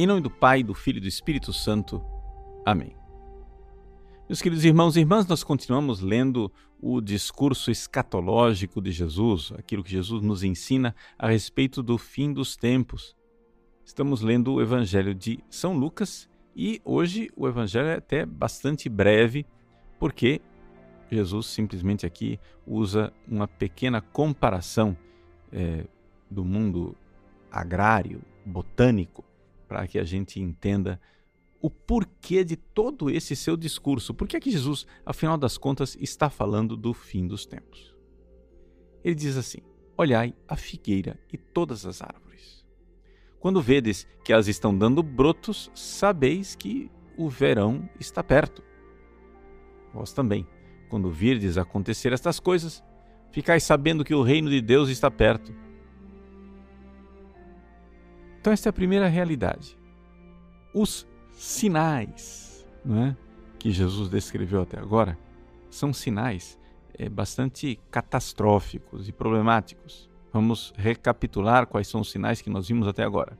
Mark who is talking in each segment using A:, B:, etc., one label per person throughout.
A: Em nome do Pai, do Filho e do Espírito Santo. Amém. Meus queridos irmãos e irmãs, nós continuamos lendo o discurso escatológico de Jesus, aquilo que Jesus nos ensina a respeito do fim dos tempos. Estamos lendo o Evangelho de São Lucas e hoje o Evangelho é até bastante breve, porque Jesus simplesmente aqui usa uma pequena comparação é, do mundo agrário, botânico, para que a gente entenda o porquê de todo esse seu discurso. Por que é que Jesus, afinal das contas, está falando do fim dos tempos? Ele diz assim: Olhai a figueira e todas as árvores. Quando vedes que elas estão dando brotos, sabeis que o verão está perto. Vós também, quando virdes acontecer estas coisas, ficais sabendo que o reino de Deus está perto. Então, esta é a primeira realidade. Os sinais não é, que Jesus descreveu até agora são sinais é, bastante catastróficos e problemáticos. Vamos recapitular quais são os sinais que nós vimos até agora.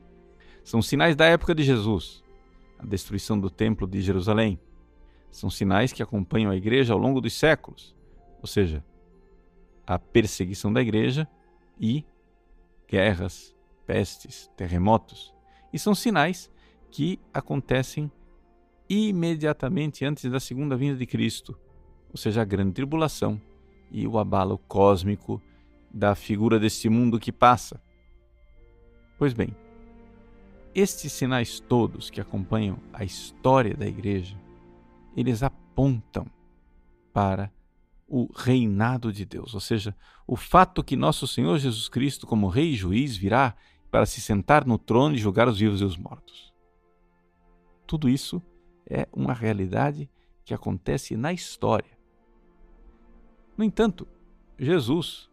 A: São sinais da época de Jesus, a destruição do Templo de Jerusalém. São sinais que acompanham a igreja ao longo dos séculos, ou seja, a perseguição da igreja e guerras, pestes, terremotos. E são sinais que acontecem imediatamente antes da segunda vinda de Cristo, ou seja, a grande tribulação e o abalo cósmico da figura deste mundo que passa. Pois bem, estes sinais todos que acompanham a história da igreja, eles apontam para o reinado de Deus, ou seja, o fato que nosso Senhor Jesus Cristo, como Rei e Juiz, virá para se sentar no trono e julgar os vivos e os mortos. Tudo isso é uma realidade que acontece na história. No entanto, Jesus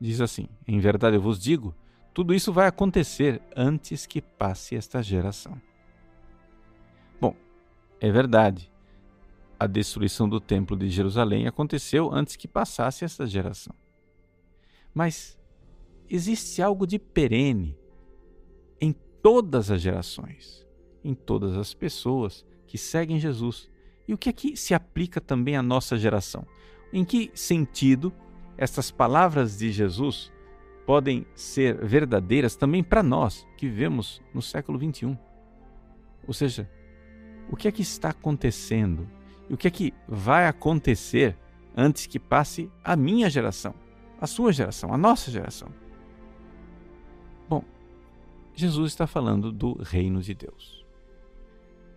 A: diz assim: Em verdade eu vos digo, tudo isso vai acontecer antes que passe esta geração. Bom, é verdade. A destruição do Templo de Jerusalém aconteceu antes que passasse esta geração. Mas existe algo de perene todas as gerações, em todas as pessoas que seguem Jesus. E o que aqui se aplica também à nossa geração? Em que sentido estas palavras de Jesus podem ser verdadeiras também para nós que vivemos no século 21? Ou seja, o que é que está acontecendo? E o que é que vai acontecer antes que passe a minha geração, a sua geração, a nossa geração? Jesus está falando do reino de Deus.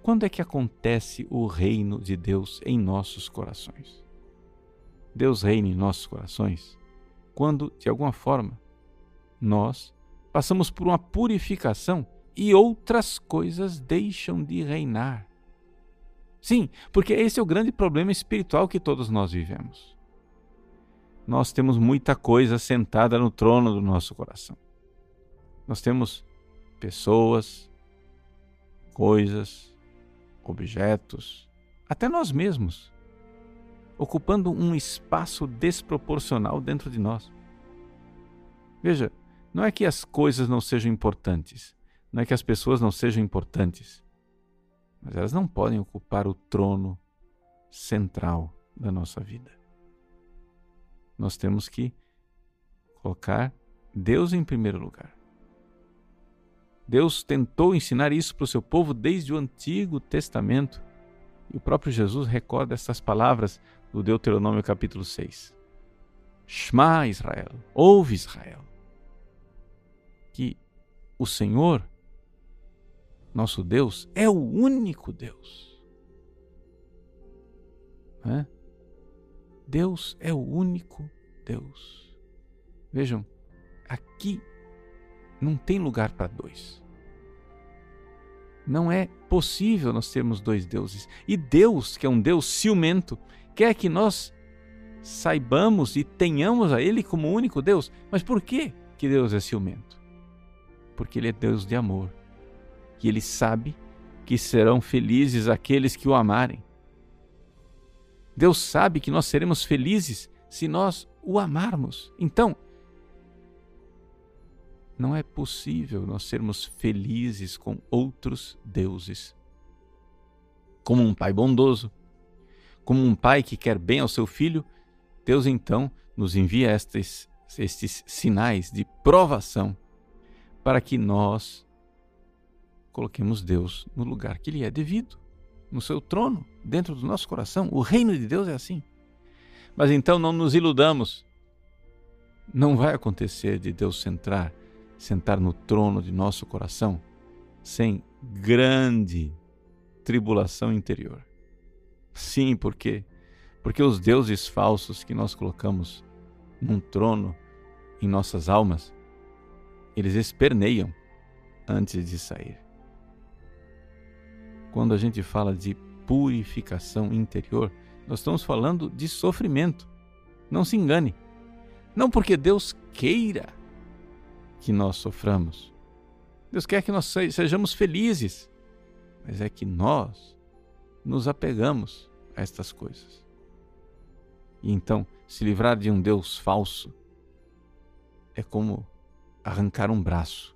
A: Quando é que acontece o reino de Deus em nossos corações? Deus reina em nossos corações quando, de alguma forma, nós passamos por uma purificação e outras coisas deixam de reinar. Sim, porque esse é o grande problema espiritual que todos nós vivemos. Nós temos muita coisa sentada no trono do nosso coração. Nós temos pessoas, coisas, objetos, até nós mesmos, ocupando um espaço desproporcional dentro de nós. Veja, não é que as coisas não sejam importantes, não é que as pessoas não sejam importantes, mas elas não podem ocupar o trono central da nossa vida. Nós temos que colocar Deus em primeiro lugar. Deus tentou ensinar isso para o seu povo desde o Antigo Testamento. E o próprio Jesus recorda essas palavras do Deuteronômio capítulo 6. Shema Israel, ouve Israel, que o Senhor, nosso Deus, é o único Deus. É? Deus é o único Deus. Vejam, aqui não tem lugar para dois. Não é possível nós termos dois deuses. E Deus, que é um Deus ciumento, quer que nós saibamos e tenhamos a Ele como único Deus. Mas por que, que Deus é ciumento? Porque Ele é Deus de amor. E Ele sabe que serão felizes aqueles que o amarem. Deus sabe que nós seremos felizes se nós o amarmos. Então, Não é possível nós sermos felizes com outros deuses. Como um pai bondoso, como um pai que quer bem ao seu filho, Deus então nos envia estes, estes sinais de provação para que nós coloquemos Deus no lugar que lhe é devido, no seu trono, dentro do nosso coração. O reino de Deus é assim. Mas então não nos iludamos. Não vai acontecer de Deus centrar, sentar no trono de nosso coração sem grande tribulação interior. Sim, por quê? Porque os deuses falsos que nós colocamos num trono em nossas almas, eles esperneiam antes de sair. Quando a gente fala de purificação interior, nós estamos falando de sofrimento. Não se engane. Não porque Deus queira que nós soframos. Deus quer que nós sejamos felizes. Mas é que nós nos apegamos a estas coisas. E então, se livrar de um Deus falso é como arrancar um braço,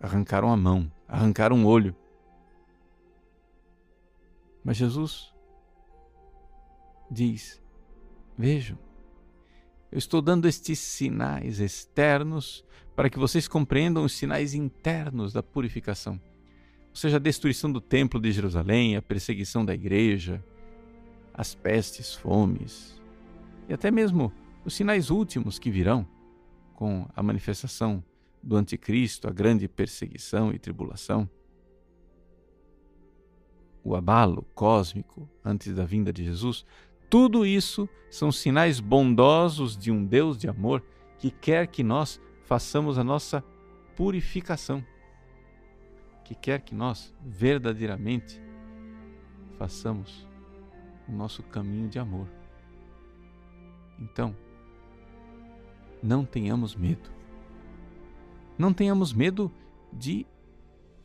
A: arrancar uma mão, arrancar um olho. Mas Jesus diz: Vejam, eu estou dando estes sinais externos para que vocês compreendam os sinais internos da purificação. Ou seja, a destruição do templo de Jerusalém, a perseguição da igreja, as pestes, fomes e até mesmo os sinais últimos que virão com a manifestação do anticristo, a grande perseguição e tribulação o abalo cósmico antes da vinda de Jesus, tudo isso são sinais bondosos de um Deus de amor que quer que nós façamos a nossa purificação, que quer que nós verdadeiramente façamos o nosso caminho de amor. Então, não tenhamos medo. Não tenhamos medo de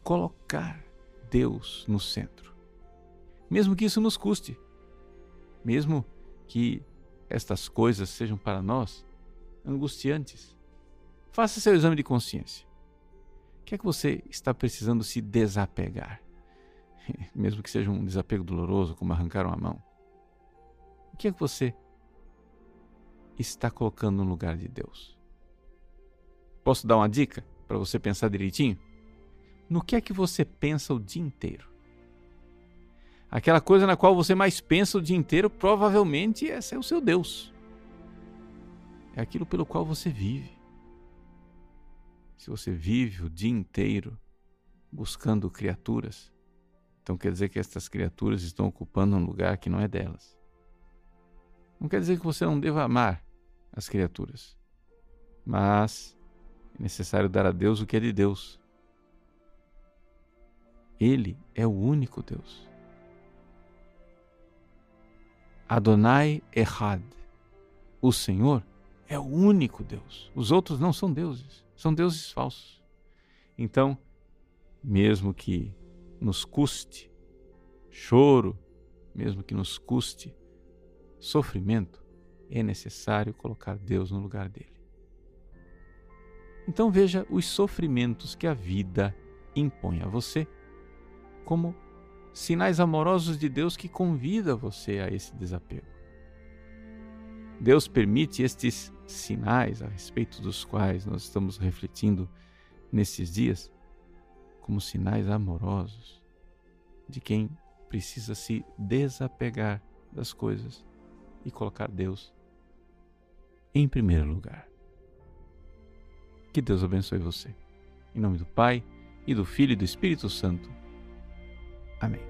A: colocar Deus no centro mesmo que isso nos custe, mesmo que estas coisas sejam para nós angustiantes. Faça seu exame de consciência. O que é que você está precisando se desapegar? Mesmo que seja um desapego doloroso, como arrancar uma mão. O que é que você está colocando no lugar de Deus? Posso dar uma dica para você pensar direitinho? No que é que você pensa o dia inteiro? Aquela coisa na qual você mais pensa o dia inteiro, provavelmente esse é o seu Deus. É aquilo pelo qual você vive. Se você vive o dia inteiro buscando criaturas, então quer dizer que estas criaturas estão ocupando um lugar que não é delas. Não quer dizer que você não deva amar as criaturas, mas é necessário dar a Deus o que é de Deus. Ele é o único Deus. Adonai Echad. O Senhor é o único Deus. Os outros não são deuses, são deuses falsos. Então, mesmo que nos custe choro, mesmo que nos custe sofrimento, é necessário colocar Deus no lugar dele. Então veja os sofrimentos que a vida impõe a você como sinais amorosos de Deus que convida você a esse desapego. Deus permite estes sinais a respeito dos quais nós estamos refletindo nesses dias como sinais amorosos de quem precisa se desapegar das coisas e colocar Deus em primeiro lugar. Que Deus abençoe você. Em nome do Pai, e do Filho e do Espírito Santo. Amém.